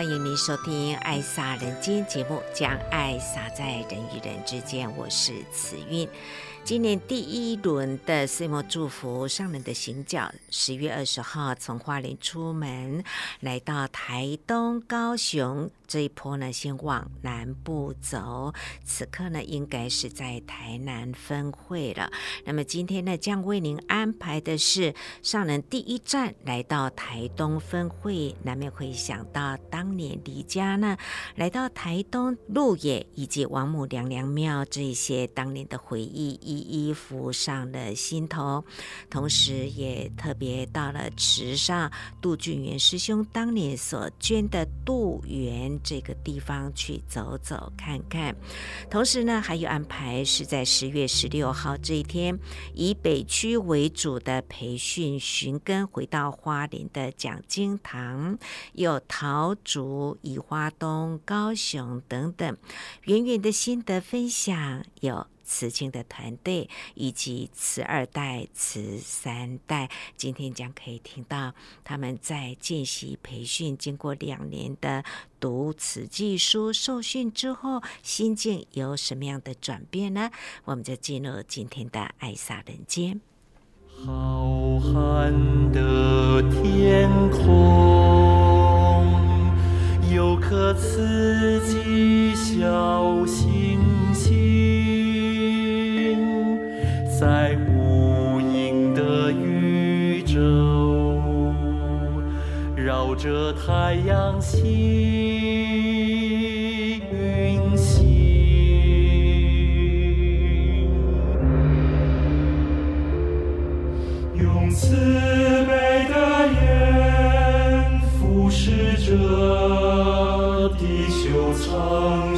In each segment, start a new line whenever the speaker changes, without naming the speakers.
欢迎您收听《爱洒人间》节目，将爱洒在人与人之间。我是慈韵。今年第一轮的岁末祝福上人的行脚，十月二十号从花莲出门，来到台东、高雄。这一波呢，先往南部走。此刻呢，应该是在台南分会了。那么今天呢，将为您安排的是上人第一站来到台东分会，难免会想到当年离家呢，来到台东鹿野以及王母娘娘庙这一些当年的回忆，衣服上了心头。同时，也特别到了池上杜俊元师兄当年所捐的杜园。这个地方去走走看看，同时呢，还有安排是在十月十六号这一天，以北区为主的培训寻根，回到花莲的讲经堂，有桃竹、宜花东、高雄等等，远远的心得分享有。慈青的团队以及慈二代、慈三代，今天将可以听到他们在见习培训，经过两年的读慈济书受训之后，心境有什么样的转变呢？我们就进入今天的爱洒人间。
浩瀚的天空，有颗慈济小星星。在无垠的宇宙，绕着太阳系运行，用慈悲的眼俯视着地球苍。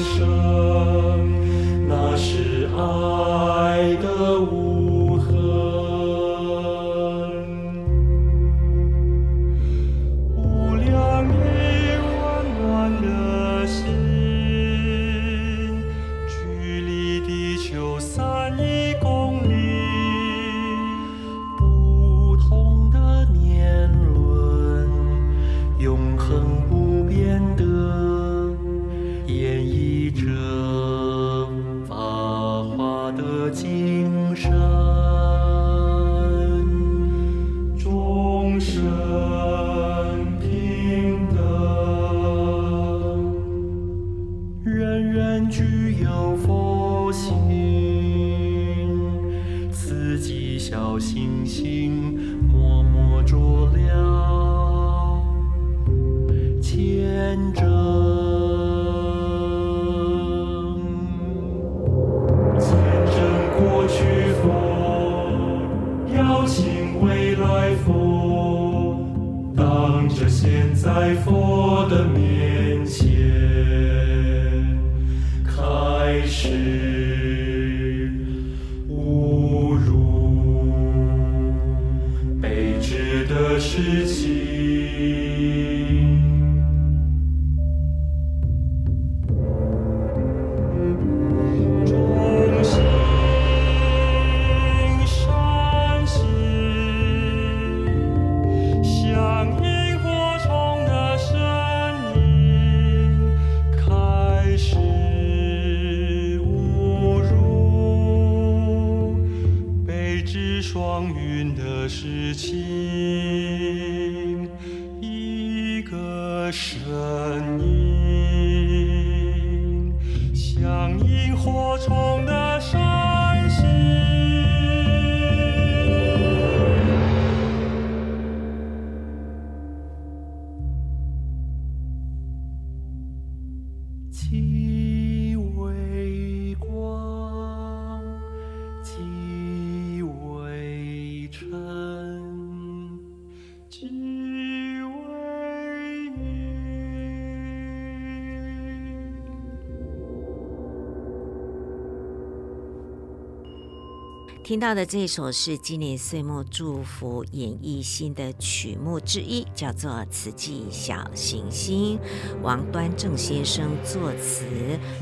其为
听到的这首是今年岁末祝福演绎新的曲目之一，叫做《慈济小行星》。王端正先生作词，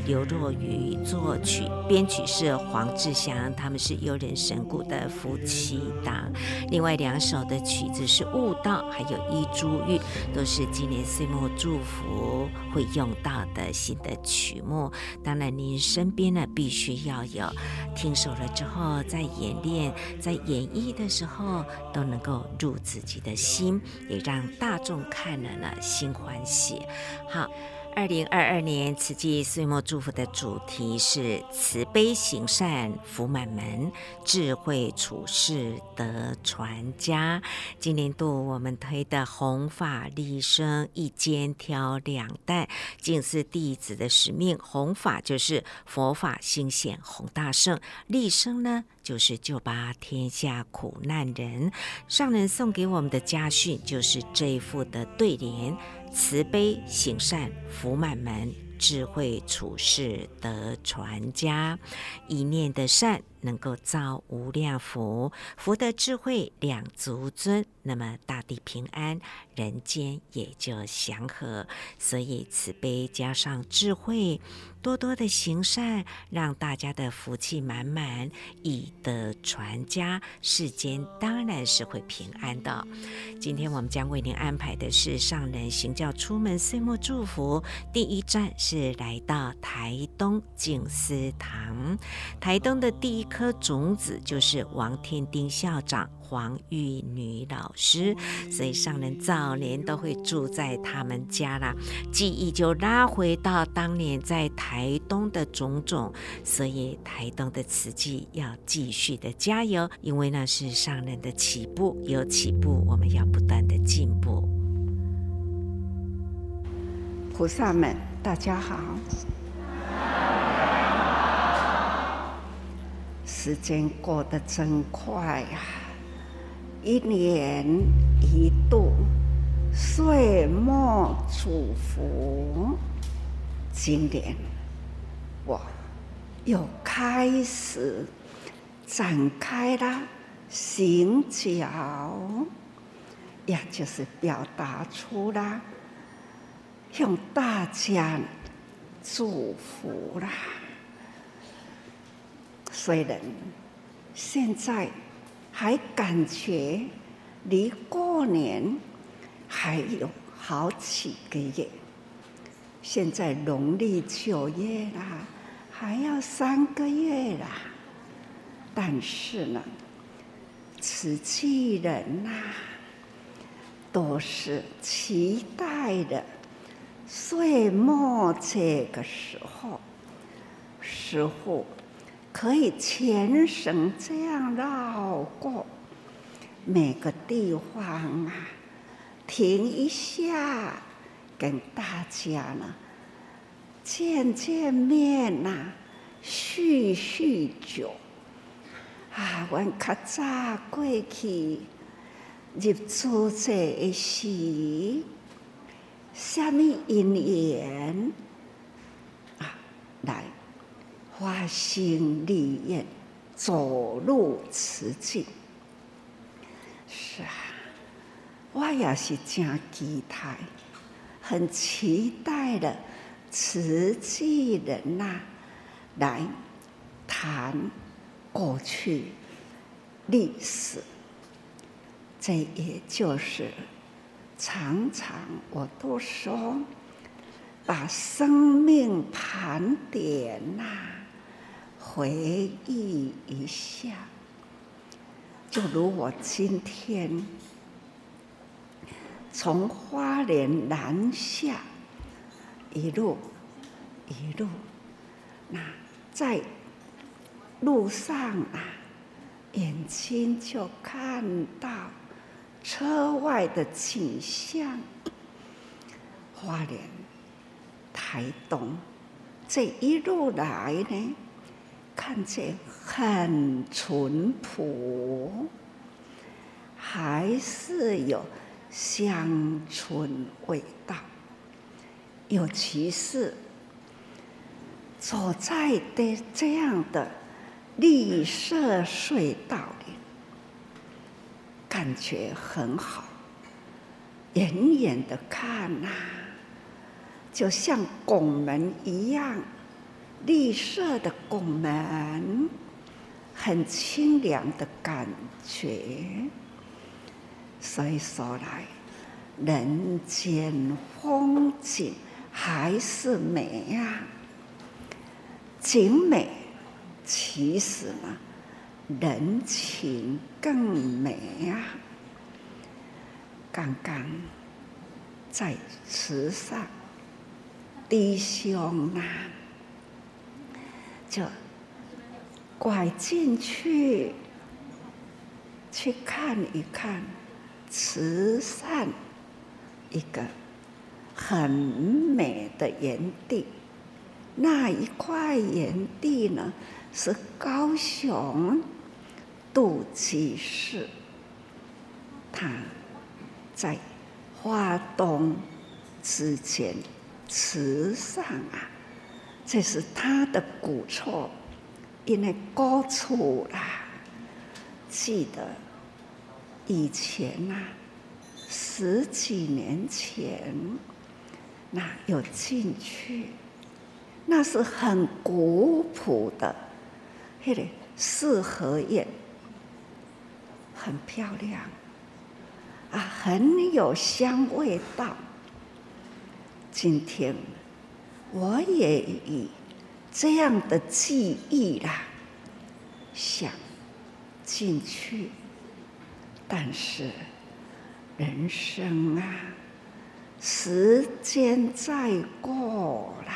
刘若愚作曲，编曲是黄志祥，他们是悠人神鼓的夫妻档。另外两首的曲子是《悟道》，还有《一珠玉》，都是今年岁末祝福会用到的新的曲目。当然，您身边呢必须要有听熟了之后再演练，在演绎的时候都能够入自己的心，也让大众看了呢心欢喜。好。二零二二年慈济岁末祝福的主题是慈悲行善福满门，智慧处世德传家。今年度我们推的弘法利生一肩挑两担，静思弟子的使命。弘法就是佛法兴显弘大圣，利生呢就是救拔天下苦难人。上人送给我们的家训就是这一副的对联。慈悲行善福满门，智慧处世得传家。一念的善能够造无量福，福德智慧两足尊，那么大地平安，人间也就祥和。所以慈悲加上智慧。多多的行善，让大家的福气满满，以德传家，世间当然是会平安的。今天我们将为您安排的是上人行教出门岁末祝福，第一站是来到台东静思堂。台东的第一颗种子就是王天丁校长。黄玉女老师，所以上人早年都会住在他们家啦，记忆就拉回到当年在台东的种种，所以台东的瓷器要继续的加油，因为那是上人的起步，有起步，我们要不断的进步。
菩萨们，大家好，时间过得真快呀、一年一度岁末祝福，今年我又开始展开了行脚，也就是表达出了向大家祝福啦。虽然现在。还感觉离过年还有好几个月，现在农历九月啦，还要三个月啦。但是呢，慈济人呐，都是期待的岁末这个时候，时候。可以全省这样绕过每个地方啊，停一下，跟大家呢见见面呐、啊，叙叙旧啊。我较早过去入住这一时，什么因缘啊来？花心立愿，走入慈济。是啊，我也是真期待，很期待的慈济人呐、来谈过去历史。这也就是常常我都说，把生命盘点呐、回忆一下，就如我今天从花莲南下，一路一路，那在路上啊，眼睛就看到车外的景象，花莲、台东这一路来呢。看见很淳朴，还是有乡村味道。尤其是走在的这样的绿色隧道里，感觉很好。远远的看呐、啊，就像拱门一样，绿色的拱门，很清凉的感觉。所以说来，人间风景还是美呀、啊，景美。其实呢，人情更美呀、啊。刚刚在池上，弟兄啊，就拐进去，去看一看慈善一个很美的园地。那一块园地呢，是高雄杜居士，他在花东之前慈善啊，这是他的古厝，因为高处啦。记得以前、啊，十几年前，那有进去，那是很古朴的。那个四合院很漂亮啊，很有香味道。今天我也以这样的记忆啦，想进去，但是人生啊，时间再过啦。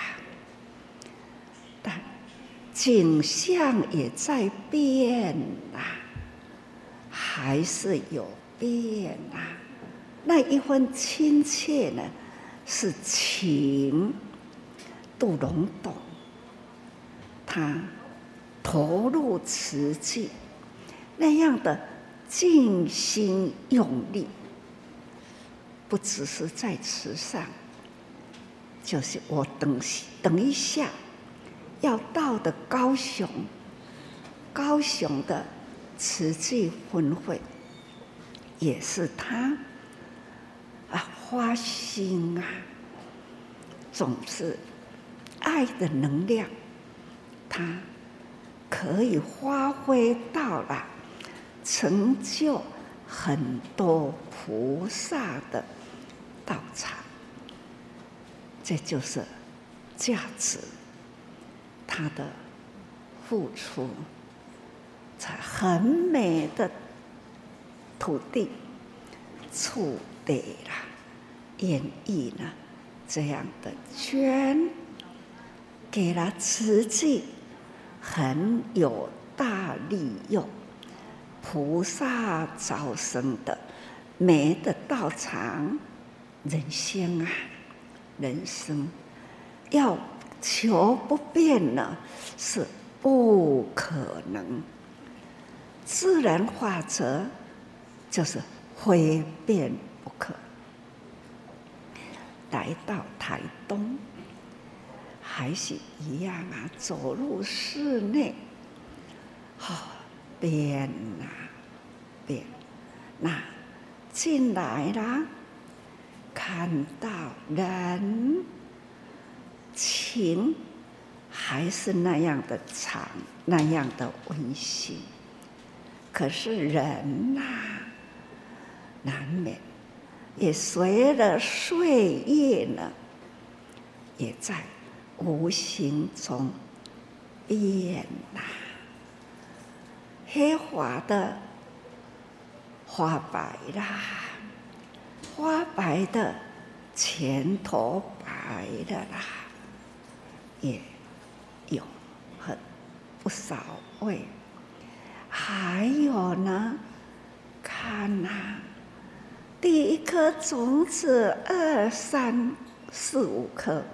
景象也在变啊，还是有变啊。那一份亲切呢，是情。杜龙懂，他投入瓷器，那样的尽心用力，不只是在池上，就是我等等一下。要到的高雄，高雄的慈济分会，也是他啊，花心啊，总是爱的能量，它可以发挥到了成就很多菩萨的道场，这就是价值。他的付出，在很美的土地处地了，演绎了这样的捐，给了慈济很有大利用，菩萨招生的美的道场，人生啊，人生要。求不变呢，是不可能。自然法则就是非变不可。来到台东，还是一样啊，走入室内，好、哦、变啊变。那进来了，看到人。情还是那样的长，那样的温馨。可是人呐、难免也随着岁月呢，也在无形中变呐。黑花的花白啦，花白的前头白的啦。也有很不少位，还有呢，看呐、第一颗种子，二三四五颗，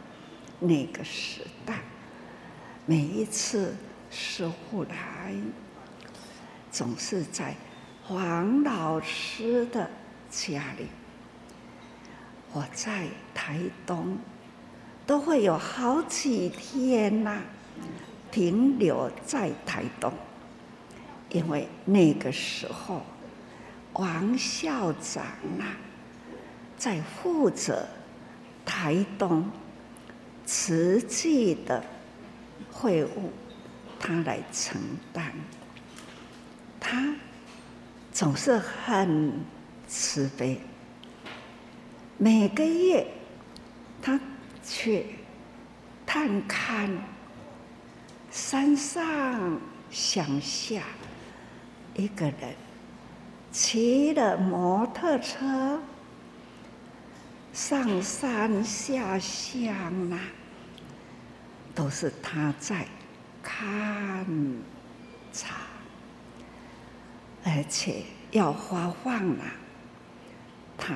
那个时代，每一次师父来，总是在黄老师的家里，我在台东。都会有好几天呐、停留在台东，因为那个时候王校长啊，在负责台东慈济的会务，他来承担。他总是很慈悲，每个月他去探看山上乡下一个人骑了摩托车上山下乡啊，都是他在看察。而且要发放了，他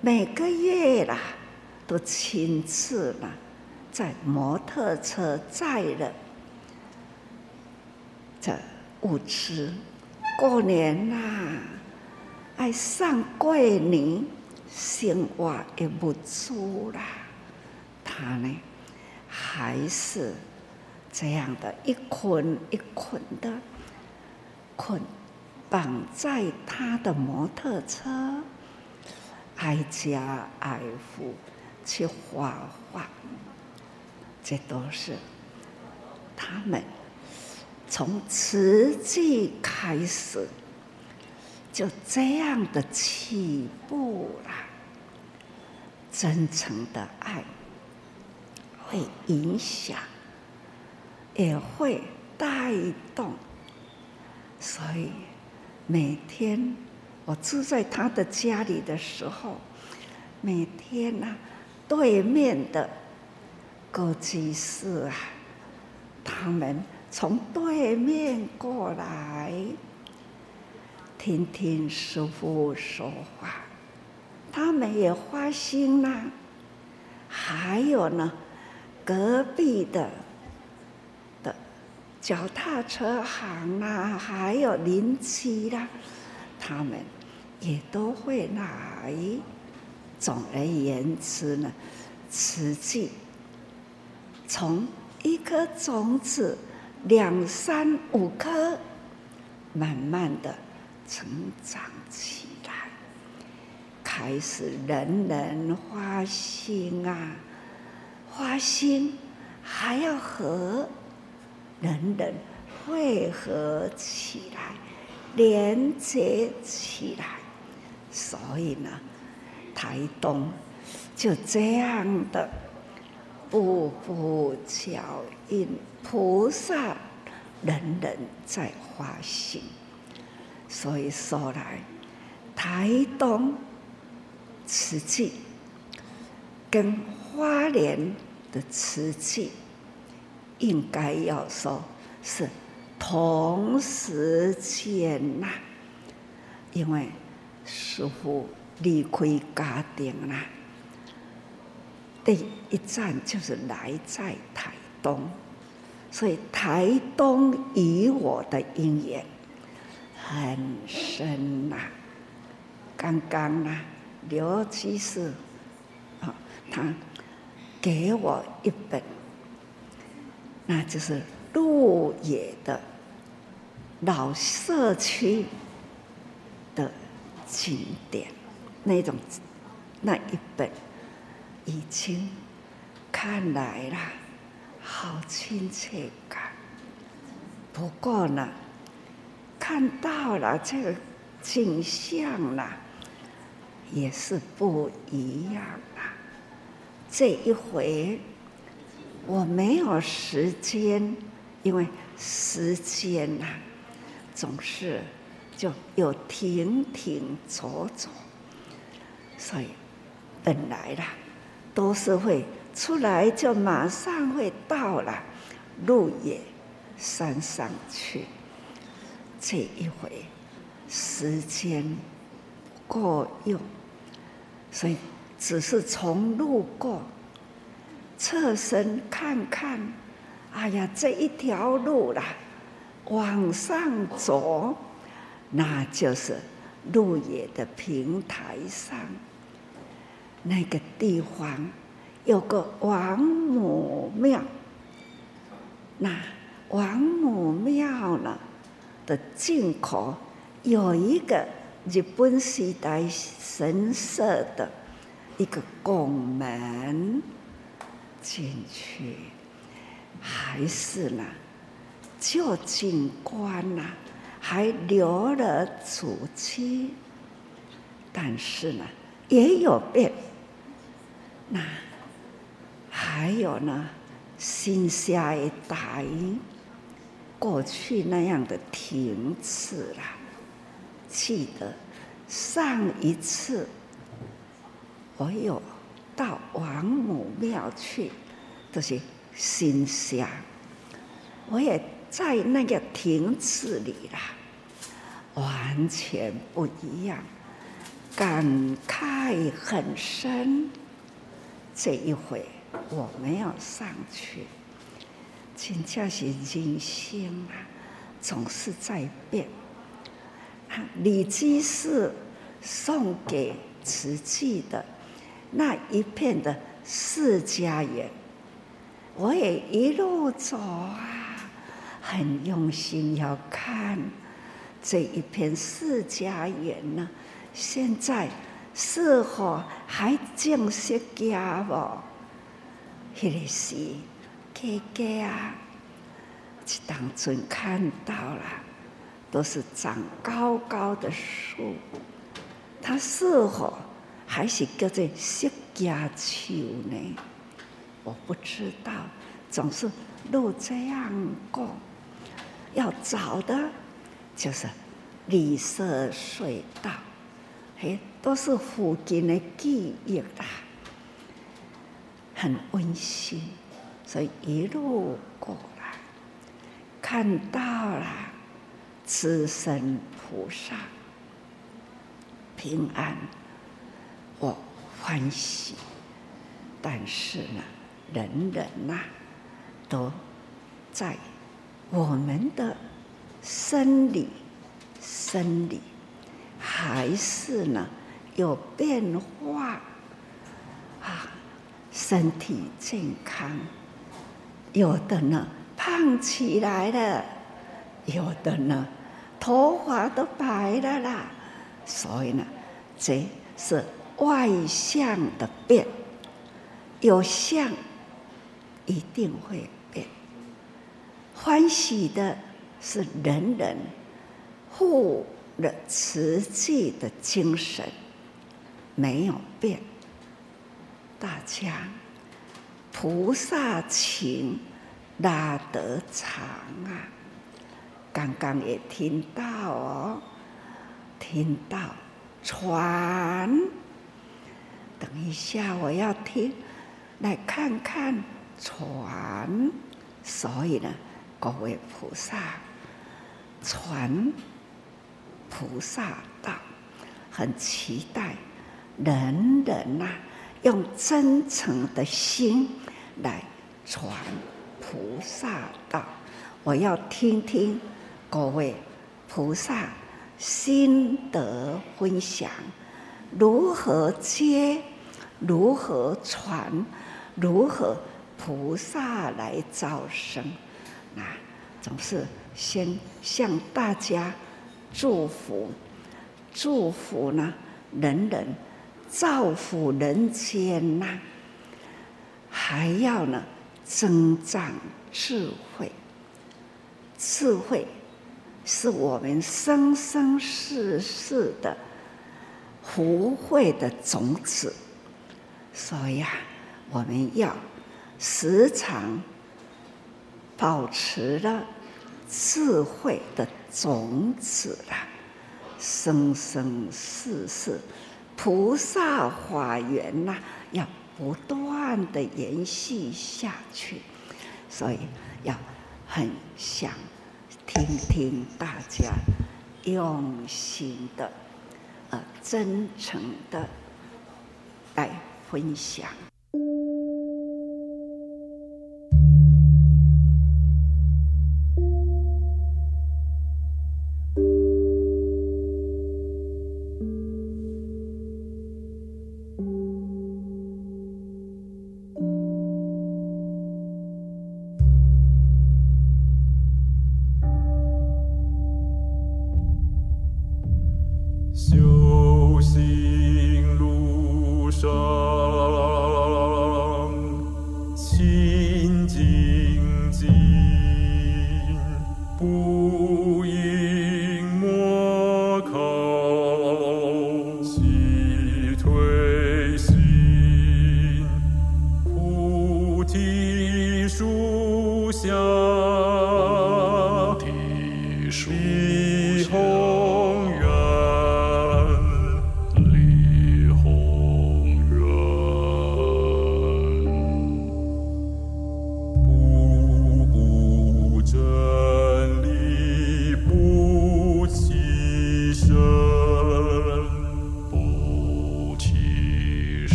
每个月啦都亲自了，在摩托车载了这物资。过年啦，爱上过年生活也不足啦，他呢还是这样的一捆一捆的捆。绑在他的摩托车，挨家挨户去画画，这都是他们从慈济开始就这样的起步了。真诚的爱会影响，也会带动，所以。每天我住在他的家里的时候，每天呢、对面的歌居士啊，他们从对面过来，听听师傅说话，他们也花心啦、还有呢，隔壁的的。脚踏车行啊，还有邻居啦，他们也都会来。总而言之呢，慈济从一颗种子，两三五颗，慢慢的成长起来，开始人人花心啊，花心还要和。人人汇合起来，连接起来，所以呢，台东就这样的步步脚印，菩萨人人在花心。所以说来，台东慈济跟花莲的慈济。应该要说是同时间呐，因为师傅离开家庭啦，第一站就是来在台东，所以台东与我的因缘很深呐。刚刚呢，刘居士啊，他给我一本。那就是鹿野的老社区的景点，那种那一本已经看来了，好亲切感。不过呢，看到了这个景象了，也是不一样。这一回。我没有时间，因为时间呐、总是就有停停走走，所以本来啦，都是会出来就马上会到了路野山上去。这一回时间不够用，所以只是从路过。侧身看看，哎呀，这一条路啦，往上走，那就是鹿野的平台上，那个地方有个王母庙。那王母庙呢，的进口有一个日本时代神社的一个拱门进去，还是呢旧景观呐，还留了足迹，但是呢也有变。那还有呢，新下一代。过去那样的亭次啦，记得上一次我有到王母庙去，都、就是新乡，我也在那个亭子里啦，完全不一样，感慨很深。这一回我没有上去。真正是人生啊，总是在变。李居士送给慈济的那一片的释迦园，我也一路走啊，很用心要看这一片释迦园呢。现在是否还正式家不？迄个是。哥哥啊，当尊看到了，都是长高高的树，它是否还是叫做释迦树呢？我不知道，总是路这样过，要找的，就是绿色隧道，嘿，都是附近的记忆啦，很温馨。所以一路过来，看到了慈神菩萨平安，我欢喜。但是呢，人人呐、都在我们的生理、生理还是呢有变化啊，身体健康。有的呢，胖起来了；有的呢，头发都白了啦。所以呢，这是外相的变。有相，一定会变。欢喜的是人人护了慈济的精神，没有变。大家。菩萨情拉得长啊！刚刚也听到哦，听到传。等一下，我要听，来看看船。所以呢，各位菩萨，传菩萨道，很期待人人呐、用真诚的心来传菩萨道，我要听听各位菩萨心得分享，如何接，如何传，如何菩萨来招生，那总是先向大家祝福，祝福呢，人人。造福人间呐、还要呢增长智慧。智慧是我们生生世世的福慧的种子，所以啊，我们要时常保持了智慧的种子啦，生生世世。菩萨法缘呐、要不断的延续下去，所以要很想听听大家用心的、呃真诚的来分享。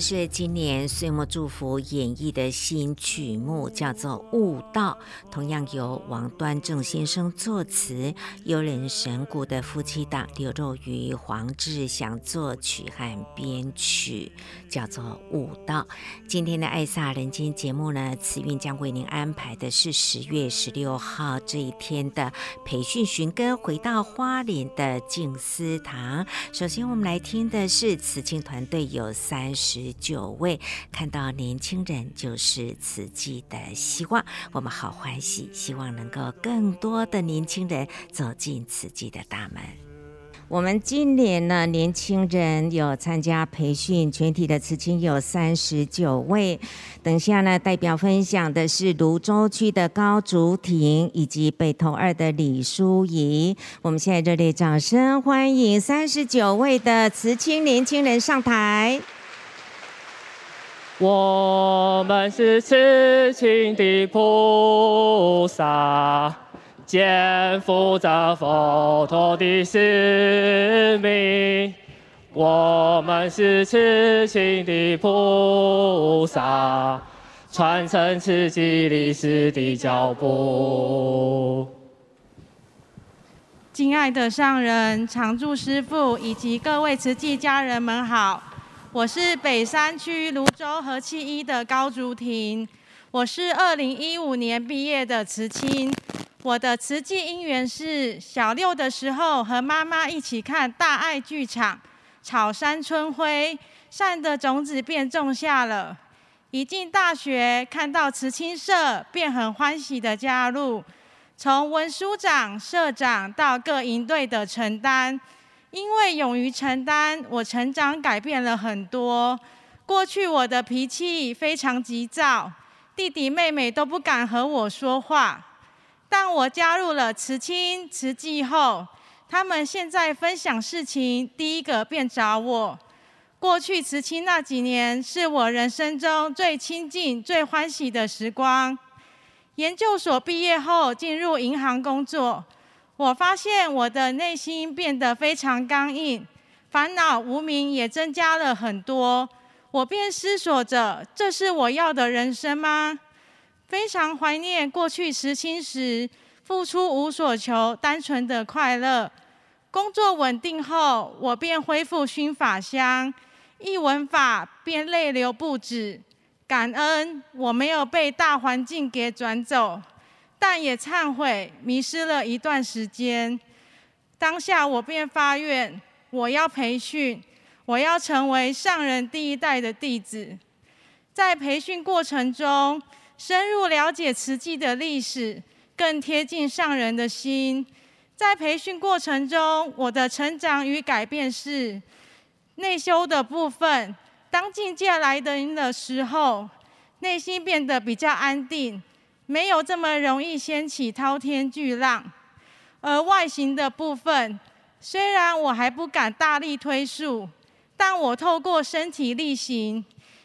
是今年岁末祝福演绎的新曲目，叫做《悟道》，同样由王端正先生作词，优人神鼓的夫妻档刘若瑀、黄志祥作曲和编曲，叫做《悟道》。今天的爱萨人间节目呢，慈韵将为您安排的是十月十六号这一天的培训寻根，回到花莲的静思堂。首先，我们来听的是慈青团队有三十。九位看到年轻人就是慈济的希望，我们好欢喜，希望能够更多的年轻人走进慈济的大门。我们今年呢，年轻人有参加培训，全体的慈青有三十九位。等下呢，代表分享的是芦洲区的高竹婷以及北投二的李淑仪。我们现在热烈掌声欢迎三十九位的慈青年轻人上台。
我们是慈青的菩萨，肩负着佛陀的使命。我们是慈青的菩萨，传承慈济历史的脚步。
敬爱的上人、常住师父以及各位慈济家人们好。我是北山区芦洲和气一的高竹婷，我是二零一五年毕业的慈青。我的慈济因缘是小六的时候和妈妈一起看大爱剧场《草山春晖》，善的种子便种下了。一进大学看到慈青社，便很欢喜的加入，从文书长、社长到各营队的承担。因为勇于承担，我成长改变了很多。过去我的脾气非常急躁，弟弟妹妹都不敢和我说话。但我加入了慈青慈济后，他们现在分享事情，第一个便找我。过去慈青那几年，是我人生中最亲近、最欢喜的时光。研究所毕业后，进入银行工作。我发现我的内心变得非常刚硬，烦恼无明也增加了很多。我便思索着：这是我要的人生吗？非常怀念过去慈亲时付出无所求、单纯的快乐。工作稳定后，我便恢复熏法香，一闻法便泪流不止。感恩我没有被大环境给转走，但也忏悔迷失了一段时间。当下我便发愿，我要培训，我要成为上人第一代的弟子。在培训过程中，深入了解慈济的历史，更贴近上人的心。在培训过程中，我的成长与改变是内修的部分。当境界来临的时候，内心变得比较安定，没有这么容易掀起滔天巨浪。而外形的部分，虽然我还不敢大力推述，但我透过身体力行，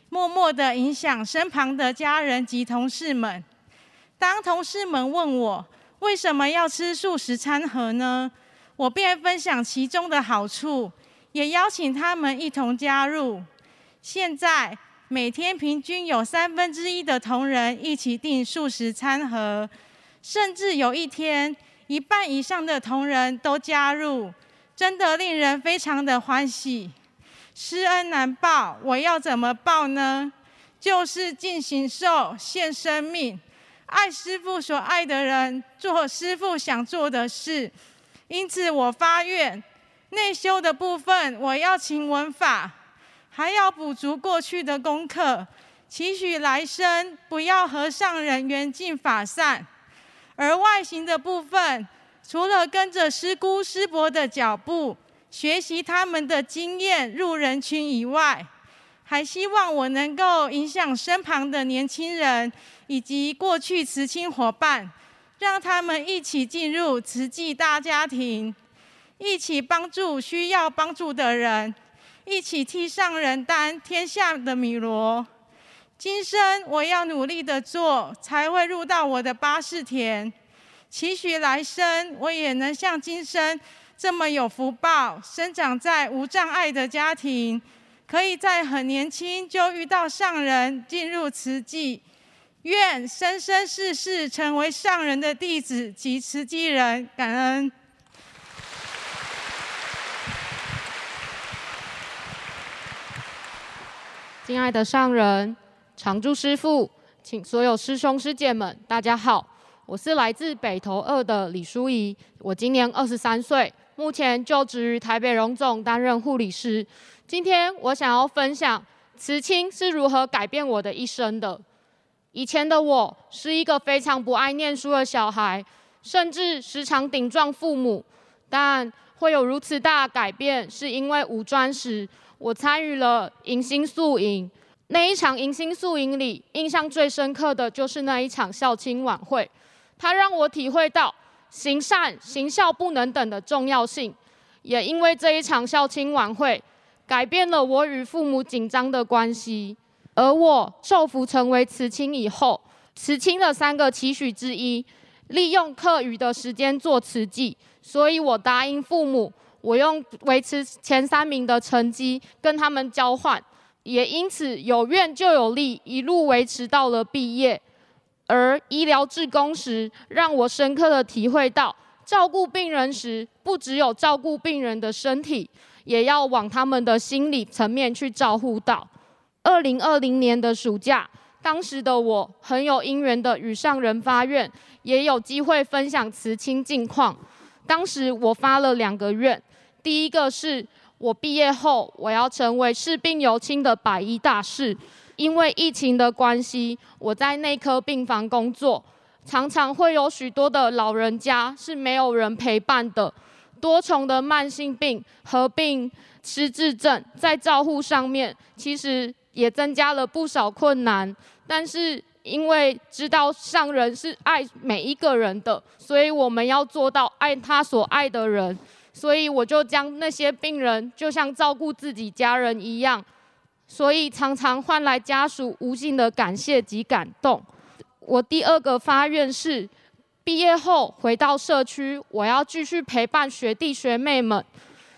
默默地影响身旁的家人及同事们。当同事们问我为什么要吃素食餐盒呢？我便分享其中的好处，也邀请他们一同加入。现在每天平均有三分之一的同仁一起订素食餐盒，甚至有一天一半以上的同仁都加入，真的令人非常的欢喜。施恩难报，我要怎么报呢？就是尽形寿，献生命，爱师父所爱的人，做师父想做的事。因此，我发愿内修的部分，我要勤闻法。还要补足过去的功课，期许来生不要和上人缘尽法散。而外形的部分，除了跟着师姑师伯的脚步，学习他们的经验入人群以外，还希望我能够影响身旁的年轻人以及过去慈亲伙伴，让他们一起进入慈济大家庭，一起帮助需要帮助的人。一起替上人担天下的米罗，今生我要努力的做，才会入到我的八识田。期许来生我也能像今生这么有福报，生长在无障碍的家庭，可以在很年轻就遇到上人，进入慈济。愿生生世世成为上人的弟子及慈济人，感恩。
敬爱的上人、常住师父，请所有师兄师姐们，大家好，我是来自北投二的李淑仪，我今年二十三岁，目前就职于台北荣总担任护理师。今天我想要分享慈亲是如何改变我的一生的。以前的我是一个非常不爱念书的小孩，甚至时常顶撞父母，但会有如此大的改变，是因为五专时。我参与了迎新宿营，那一场迎新宿营里，印象最深刻的就是那一场孝亲晚会，它让我体会到行善行孝不能等的重要性。也因为这一场孝亲晚会，改变了我与父母紧张的关系。而我受福成为慈亲以后，慈亲的三个期许之一，利用课余的时间做慈济，所以我答应父母。我用维持前三名的成绩跟他们交换，也因此有愿就有利，一路维持到了毕业。而医疗志工时，让我深刻的体会到，照顾病人时，不只有照顾病人的身体，也要往他们的心理层面去照顾到。二零二零年的暑假，当时的我很有因缘的与上人发愿，也有机会分享慈亲近况。当时我发了两个愿。第一个是我毕业后，我要成为视病由亲的百医大士。因为疫情的关系，我在内科病房工作，常常会有许多的老人家是没有人陪伴的，多重的慢性病合并失智症，在照护上面其实也增加了不少困难。但是因为知道上人是爱每一个人的，所以我们要做到爱他所爱的人。所以我就将那些病人就像照顾自己家人一样，所以常常换来家属无尽的感谢及感动。我第二个发愿是，毕业后回到社区，我要继续陪伴学弟学妹们。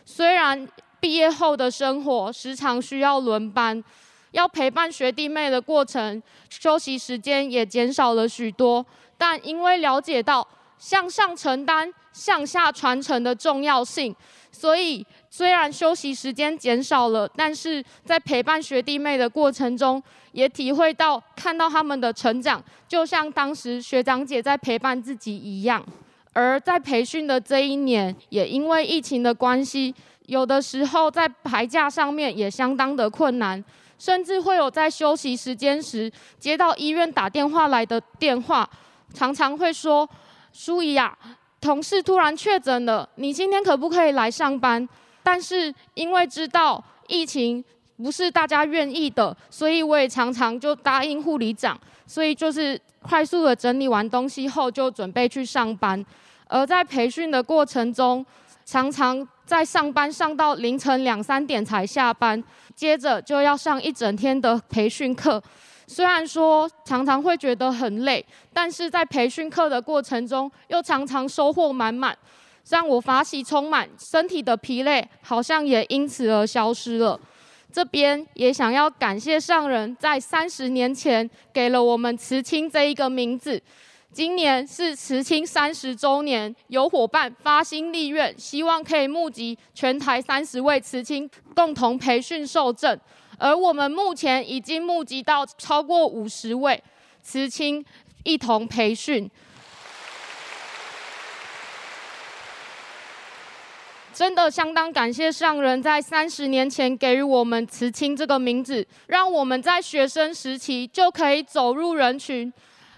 虽然毕业后的生活时常需要轮班，要陪伴学弟妹的过程，休息时间也减少了许多。但因为了解到向上承担、向下传承的重要性，所以虽然休息时间减少了，但是在陪伴学弟妹的过程中，也体会到看到他们的成长，就像当时学长姐在陪伴自己一样。而在培训的这一年，也因为疫情的关系，有的时候在排假上面也相当的困难，甚至会有在休息时间时接到医院打电话来的电话，常常会说：“舒怡啊，同事突然确诊了，你今天可不可以来上班？”但是因为知道疫情不是大家愿意的，所以我也常常就答应护理长，所以就是快速的整理完东西后就准备去上班。而在培训的过程中，常常在上班上到凌晨两三点才下班，接着就要上一整天的培训课。虽然说常常会觉得很累，但是在培训课的过程中，又常常收获满满，让我法喜充满，身体的疲累好像也因此而消失了。这边也想要感谢上人在三十年前给了我们慈青这一个名字。今年是慈青三十周年，有伙伴发心立愿，希望可以募集全台三十位慈青共同培训受证，而我们目前已经募集到超过五十位慈青一同培训。真的相当感谢上人在三十年前给予我们慈青这个名字，让我们在学生时期就可以走入人群，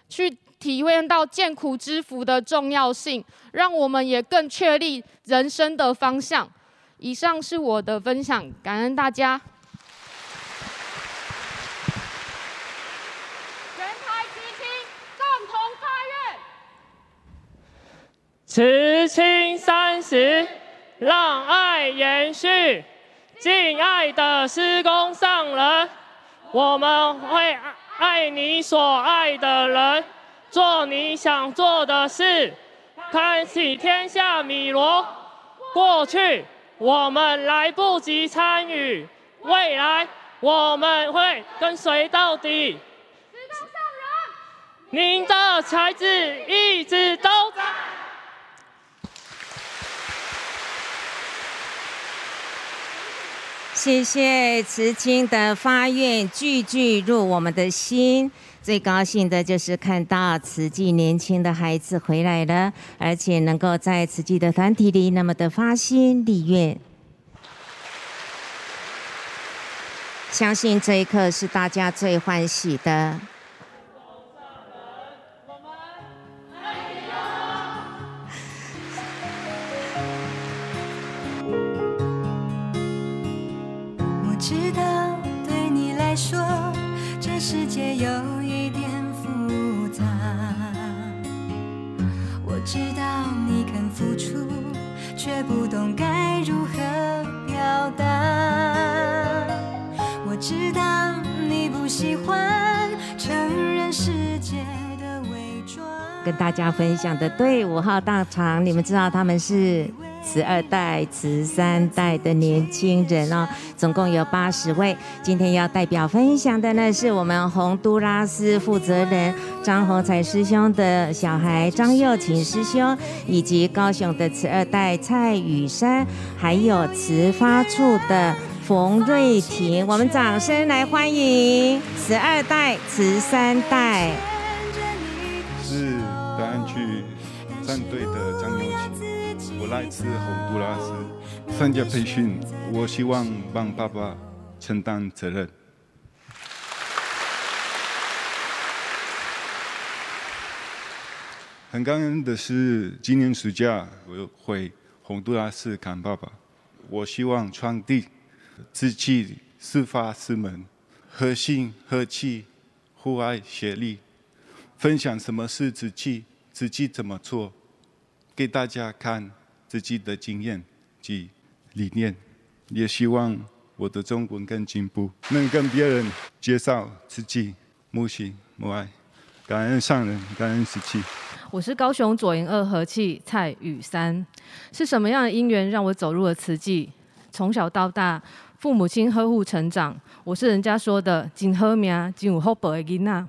去。体会到艰苦之福的重要性，让我们也更确立人生的方向。以上是我的分享，感恩大家。
全台慈青共同发愿，慈青三十，让爱延续。敬爱的师公上人，我们会爱你所爱的人。做你想做的事，开启天下米罗。过去我们来不及参与，未来我们会跟随到底。施工上人，您的才智一直都在。
谢谢慈青的发愿，句句入我们的心。最高兴的就是看到慈济年轻的孩子回来了，而且能够在慈济的团体里那么的发心立愿。相信这一刻是大家最欢喜的。跟大家分享的对五号大场，你们知道他们是？慈二代、慈三代的年轻人哦，总共有八十位。今天要代表分享的呢，是我们洪都拉斯负责人张洪才师兄的小孩张佑勤师兄，以及高雄的慈二代蔡雨山，还有慈发处的冯瑞婷。我们掌声来欢迎慈二代、慈三代。
战队的张佑勤。我来自洪都拉斯参加培训，我希望帮爸爸承担责任。很感恩的是，今年暑假我回洪都拉斯看爸爸。我希望传递慈济师法师门和心和气、互爱协力，分享什么是自己。自己怎么做，给大家看。自己的经验及理念，也希望我的中文更进步，能跟别人介绍自己母亲母爱，感恩上人，感恩慈济。
我是高雄左营二和气蔡宇山，是什么样的因缘让我走入了慈济？从小到大，父母亲呵护成长，我是人家说的“真好命，真有福报的囡仔”。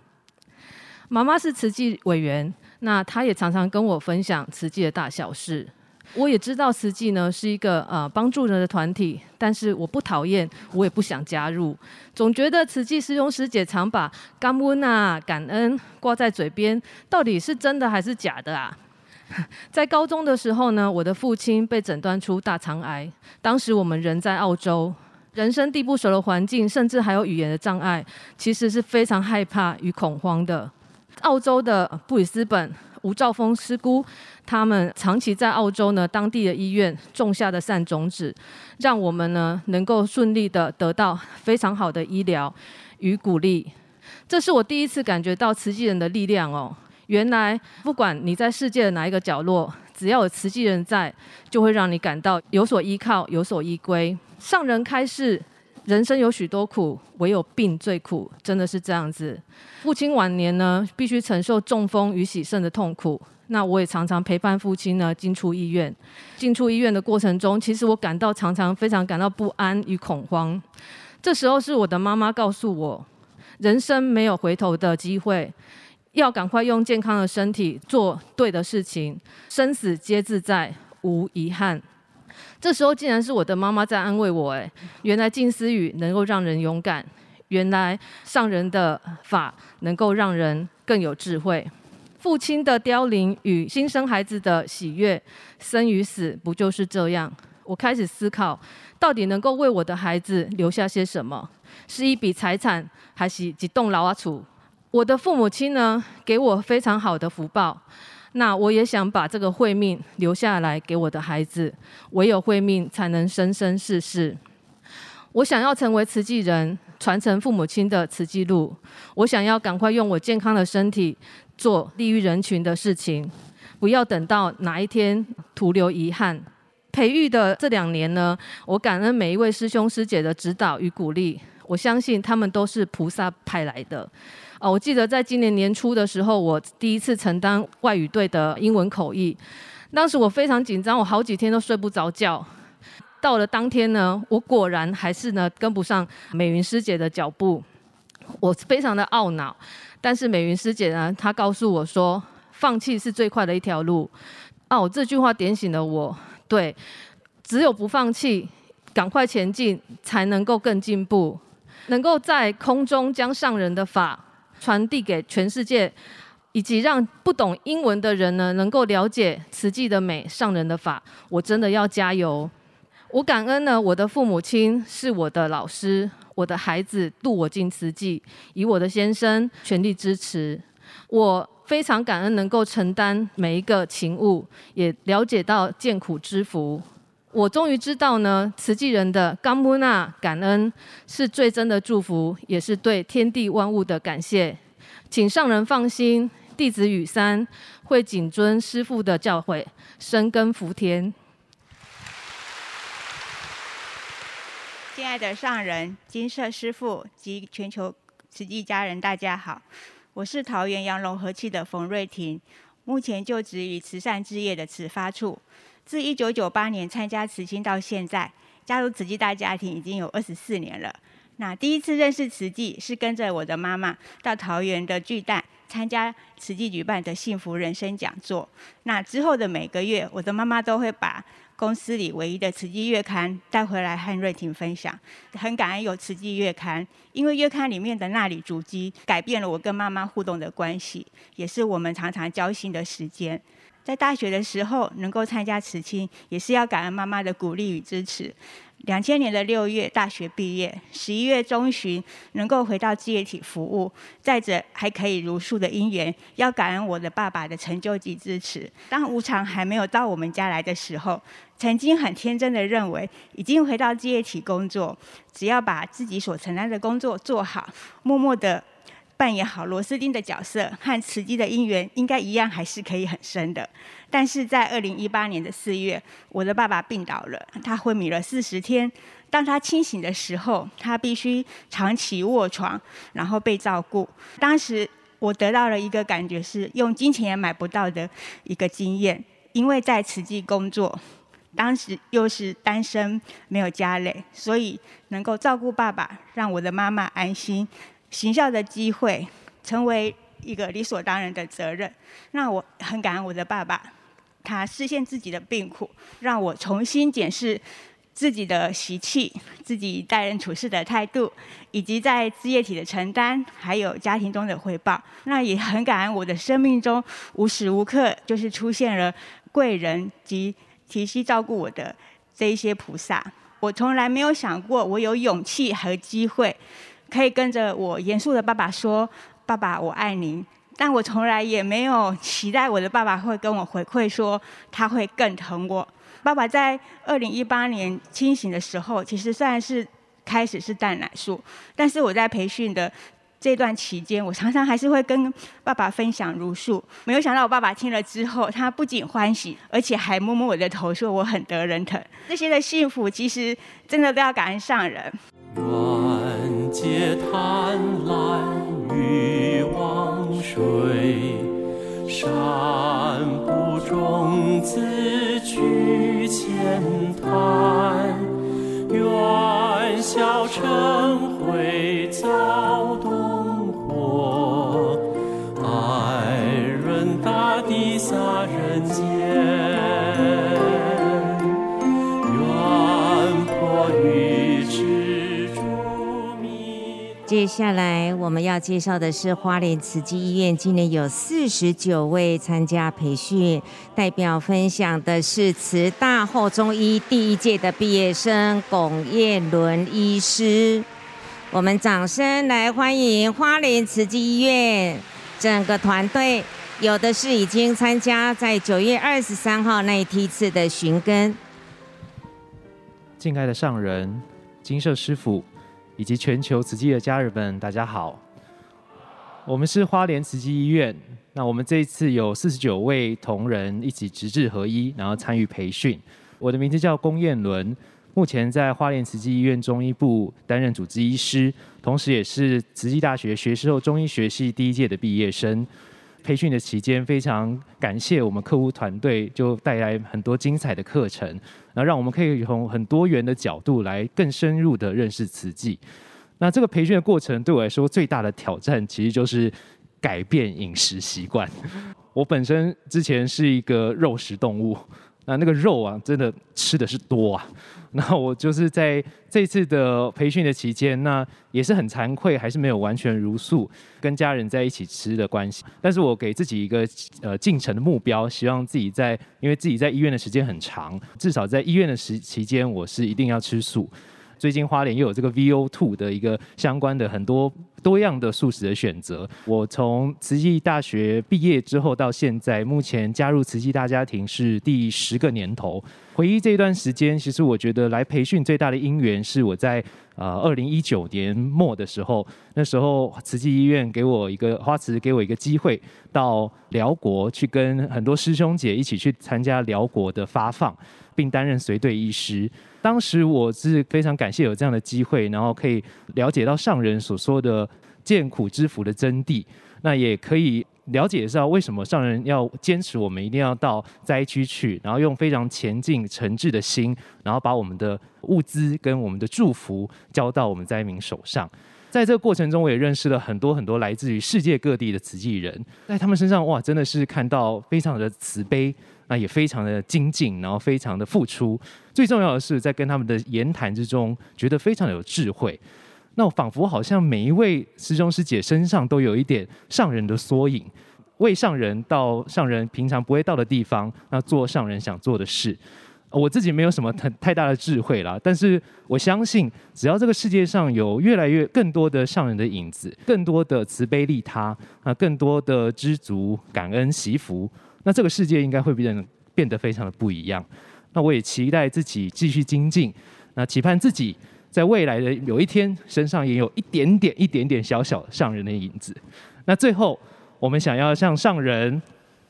妈妈是慈济委员，那他也常常跟我分享慈济的大小事。我也知道慈济呢是一个呃帮助人的团体，但是我不讨厌，我也不想加入。总觉得慈济师兄师姐常把感恩啊、感恩挂在嘴边，到底是真的还是假的啊？在高中的时候呢，我的父亲被诊断出大肠癌，当时我们人在澳洲，人生地不熟的环境，甚至还有语言的障碍，其实是非常害怕与恐慌的。澳洲的布里斯本。吴兆峰师姑，他们长期在澳洲呢，当地的医院种下的善种子，让我们呢能够顺利的得到非常好的医疗与鼓励。这是我第一次感觉到慈济人的力量哦。原来不管你在世界的哪一个角落，只要有慈济人在，就会让你感到有所依靠、有所依归。上人开示。人生有许多苦，唯有病最苦，真的是这样子。父亲晚年呢，必须承受中风与洗肾的痛苦。那我也常常陪伴父亲呢进出医院。进出医院的过程中，其实我感到常常非常感到不安与恐慌。这时候是我的妈妈告诉我，人生没有回头的机会，要赶快用健康的身体做对的事情，生死皆自在，无遗憾。这时候竟然是我的妈妈在安慰我，哎，原来静思语能够让人勇敢，原来上人的法能够让人更有智慧。父亲的凋零与新生孩子的喜悦，生与死不就是这样？我开始思考，到底能够为我的孩子留下些什么？是一笔财产，还是几栋老厝？我的父母亲呢，给我非常好的福报。那我也想把这个慧命留下来给我的孩子，唯有慧命才能生生世世。我想要成为慈济人，传承父母亲的慈济路。我想要赶快用我健康的身体做利于人群的事情，不要等到哪一天徒留遗憾。培育的这两年呢，我感恩每一位师兄师姐的指导与鼓励，我相信他们都是菩萨派来的。哦，我记得在今年年初的时候，我第一次承担外语队的英文口译，当时我非常紧张，我好几天都睡不着觉。到了当天呢，我果然还是呢跟不上美云师姐的脚步，我非常的懊恼。但是美云师姐呢，她告诉我说，放弃是最快的一条路。哦，这句话点醒了我，对，只有不放弃，赶快前进，才能够更进步，能够在空中将上人的法。传递给全世界，以及让不懂英文的人呢，能够了解慈济的美、上人的法。我真的要加油！我感恩呢，我的父母亲是我的老师，我的孩子度我进慈济，以我的先生全力支持。我非常感恩能够承担每一个勤务，也了解到见苦知福。我终于知道呢，慈济人的感恩啊，感恩是最真的祝福，也是对天地万物的感谢。请上人放心，弟子雨山会谨遵师父的教诲，深耕福田。
亲爱的上人、金色师父及全球慈济家人，大家好，我是桃园阳龙和气的冯瑞婷，目前就职于慈善志业的慈发处。自一九九八年参加慈青到现在，加入慈济大家庭已经有二十四年了。那第一次认识慈济是跟着我的妈妈到桃园的巨蛋参加慈济举办的幸福人生讲座。那之后的每个月，我的妈妈都会把公司里唯一的慈济月刊带回来和瑞婷分享。很感恩有慈济月刊，因为月刊里面的衲履足迹改变了我跟妈妈互动的关系，也是我们常常交心的时间。在大学的时候能够参加慈青，也是要感恩妈妈的鼓励与支持。两千年的六月大学毕业，十一月中旬能够回到志业体服务，再者还可以如数的因缘，要感恩我的爸爸的成就及支持。当无常还没有到我们家来的时候，曾经很天真的认为，已经回到志业体工作，只要把自己所承担的工作做好，默默的。扮演好螺丝钉的角色，和慈济的姻缘应该一样，还是可以很深的。但是在二零一八年的四月，我的爸爸病倒了，他昏迷了四十天。当他清醒的时候，他必须长期卧床，然后被照顾。当时我得到了一个感觉，是用金钱也买不到的一个经验，因为在慈济工作，当时又是单身，没有家累，所以能够照顾爸爸，让我的妈妈安心，行孝的机会成为一个理所当然的责任。那我很感恩我的爸爸，他实现自己的病苦，让我重新检视自己的习气、自己待人处事的态度，以及在事业体的承担，还有家庭中的回报。那也很感恩我的生命中无时无刻就是出现了贵人及。提携照顾我的这一些菩萨，我从来没有想过我有勇气和机会可以跟着我严肃的爸爸说：“爸爸，我爱您。”但我从来也没有期待我的爸爸会跟我回馈说他会更疼我。爸爸在二零一八年清醒的时候，其实虽然是开始是淡奶素，但是我在培训的。这段期间，我常常还是会跟爸爸分享如素。没有想到，我爸爸听了之后，他不仅欢喜，而且还摸摸我的头，说我很得人疼。这些的幸福，其实真的都要感恩上人。
愿解贪婪欲望水，善不种子去浅滩，愿消尘灰造洞火，爱润大地洒人间。
接下来我们要介绍的是花莲慈济医院，今年有四十九位参加培训，代表分享的是慈大后中医第一届的毕业生龚彦伦医师。我们掌声来欢迎花莲慈济医院整个团队。有的是已经参加在九月二十三号那一梯次的寻根。
敬爱的上人、金舍师傅以及全球慈济的家人们，大家好。我们是花莲慈济医院，那我们这一次有四十九位同仁一起直至合一，然后参与培训。我的名字叫龚彦伦，目前在花莲慈济医院中医部担任主治医师，同时也是慈济大学学士后中医学系第一届的毕业生。培训的期间，非常感谢我们客户团队，就带来很多精彩的课程，那让我们可以从很多元的角度来更深入的认识瓷器。那这个培训的过程对我来说最大的挑战，其实就是改变饮食习惯。我本身之前是一个肉食动物，那那个肉啊，真的吃的是多啊。那我就是在这次的培训的期间，那也是很惭愧，还是没有完全如素，跟家人在一起吃的关系。但是我给自己一个呃进程的目标，希望自己在，因为自己在医院的时间很长，至少在医院的时期间，我是一定要吃素。最近花莲又有这个 VO2 的一个相关的很多多样的素食的选择。我从慈济大学毕业之后到现在，目前加入慈济大家庭是第十个年头。回忆这一段时间，其实我觉得来培训最大的因缘是我在呃二零一九年末的时候，那时候慈济医院给我一个花慈给我一个机会，到辽国去跟很多师兄姐一起去参加辽国的发放，并担任随队医师。当时我是非常感谢有这样的机会，然后可以了解到上人所说的见苦知福的真谛，那也可以了解到为什么上人要坚持我们一定要到灾区去，然后用非常虔敬诚挚的心，然后把我们的物资跟我们的祝福交到我们灾民手上。在这个过程中，我也认识了很多很多来自于世界各地的慈济人，在他们身上哇，真的是看到非常的慈悲。那也非常的精进，然后非常的付出。最重要的是，在跟他们的言谈之中，觉得非常有智慧。那我仿佛好像每一位师兄师姐身上都有一点上人的缩影，为上人到上人平常不会到的地方，那做上人想做的事。我自己没有什么太太大的智慧啦，但是我相信，只要这个世界上有越来越更多的上人的影子，更多的慈悲利他，啊，更多的知足感恩惜福。那这个世界应该会变得变得非常的不一样。那我也期待自己继续精进，那期盼自己在未来的有一天身上也有一点点、一点点小小上人的影子。那最后，我们想要向上人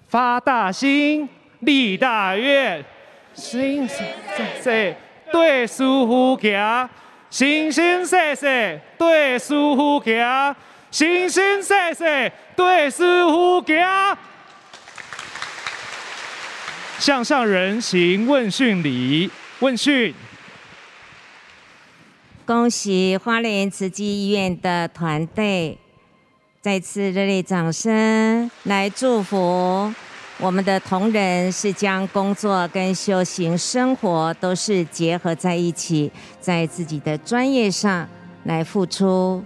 发大心、立大愿，心心细细对师父行，心心细细对师父行，心心细细对师父行。向上人行问讯礼，问讯。
恭喜花莲慈济医院的团队，再次热烈掌声来祝福我们的同仁，是将工作跟修行生活都是结合在一起，在自己的专业上来付出。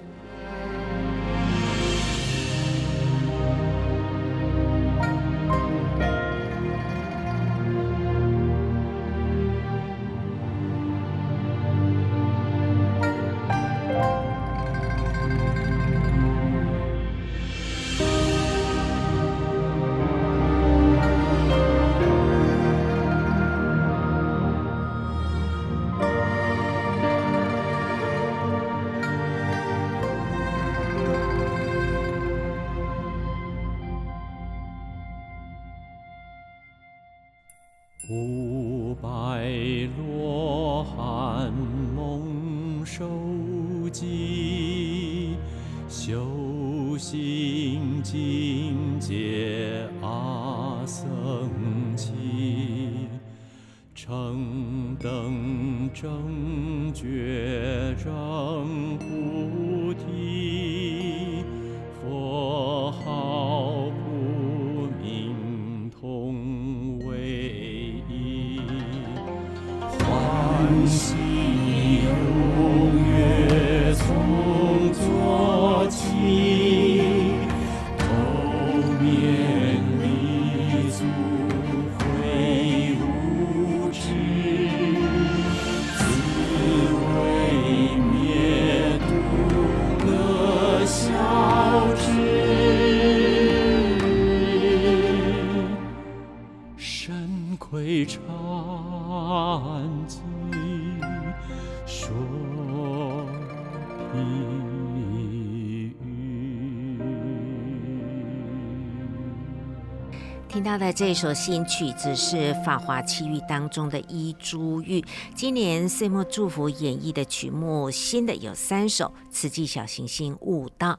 他的这首新曲子是《法华七喻》当中的一珠玉。今年岁末祝福演绎的曲目，新的有三首，《慈济小行星悟道》。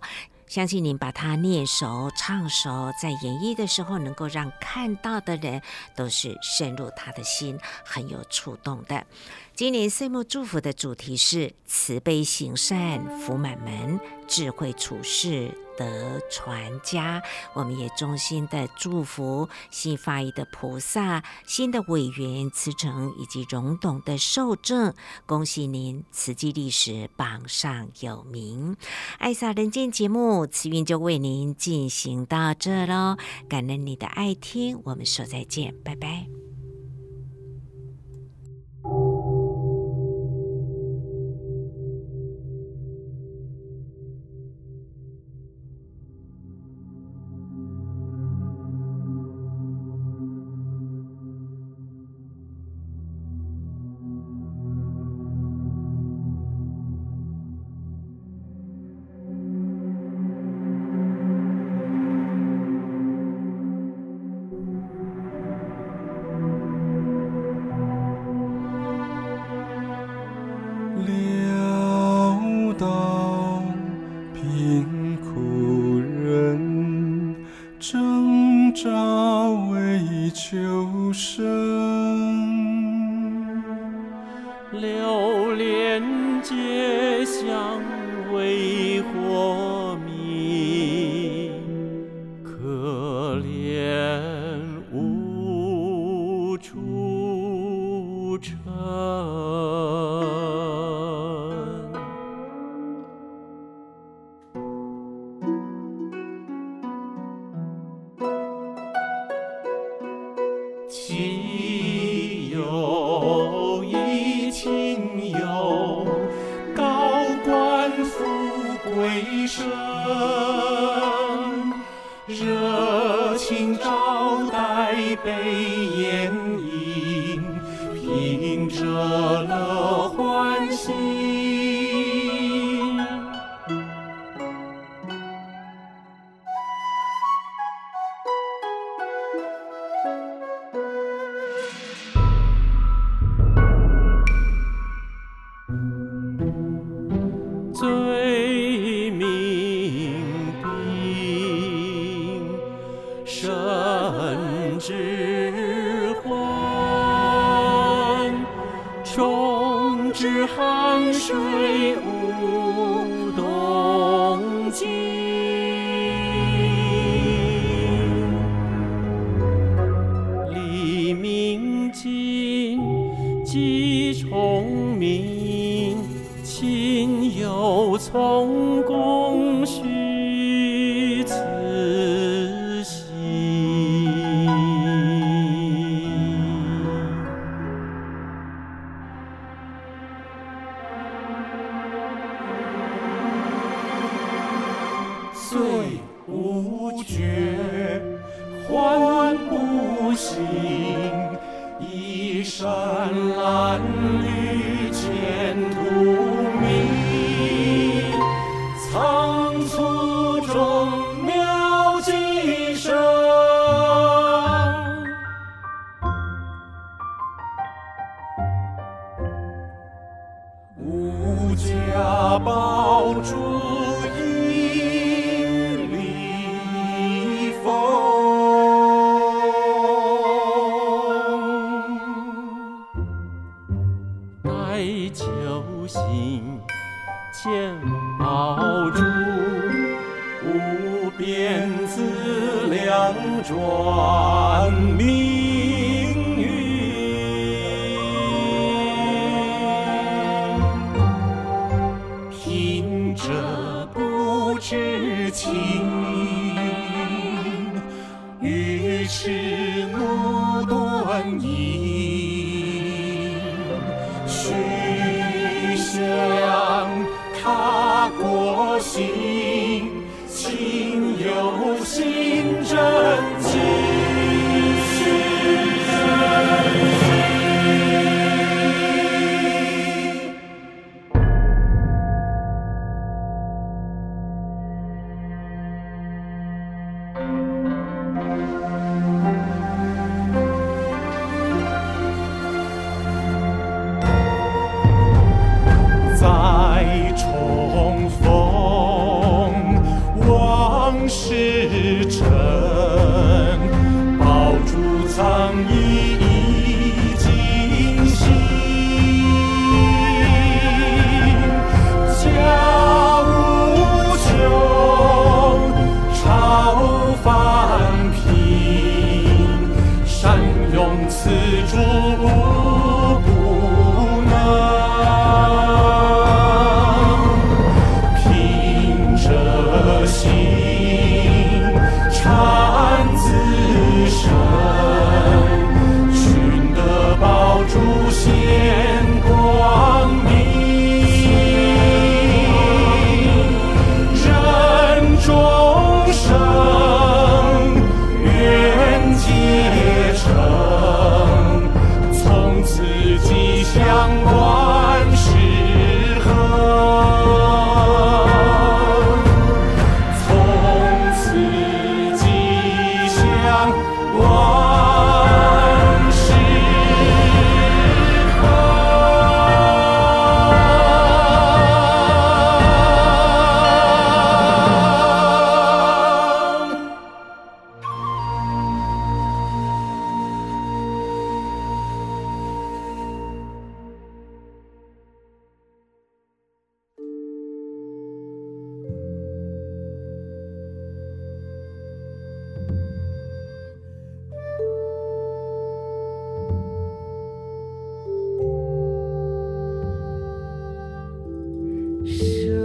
相信您把它念熟、唱熟，在演绎的时候，能够让看到的人都是深入他的心，很有触动的。今年岁末祝福的主题是慈悲行善福满门，智慧处世得传家。我们也衷心的祝福新发意的菩萨、新的委员慈诚以及荣董的受证，恭喜您慈济历史榜上有名。爱洒人间节目，慈云就为您进行到这喽，感恩你的爱听，我们说再见，拜拜。
既聪明，亲又从。是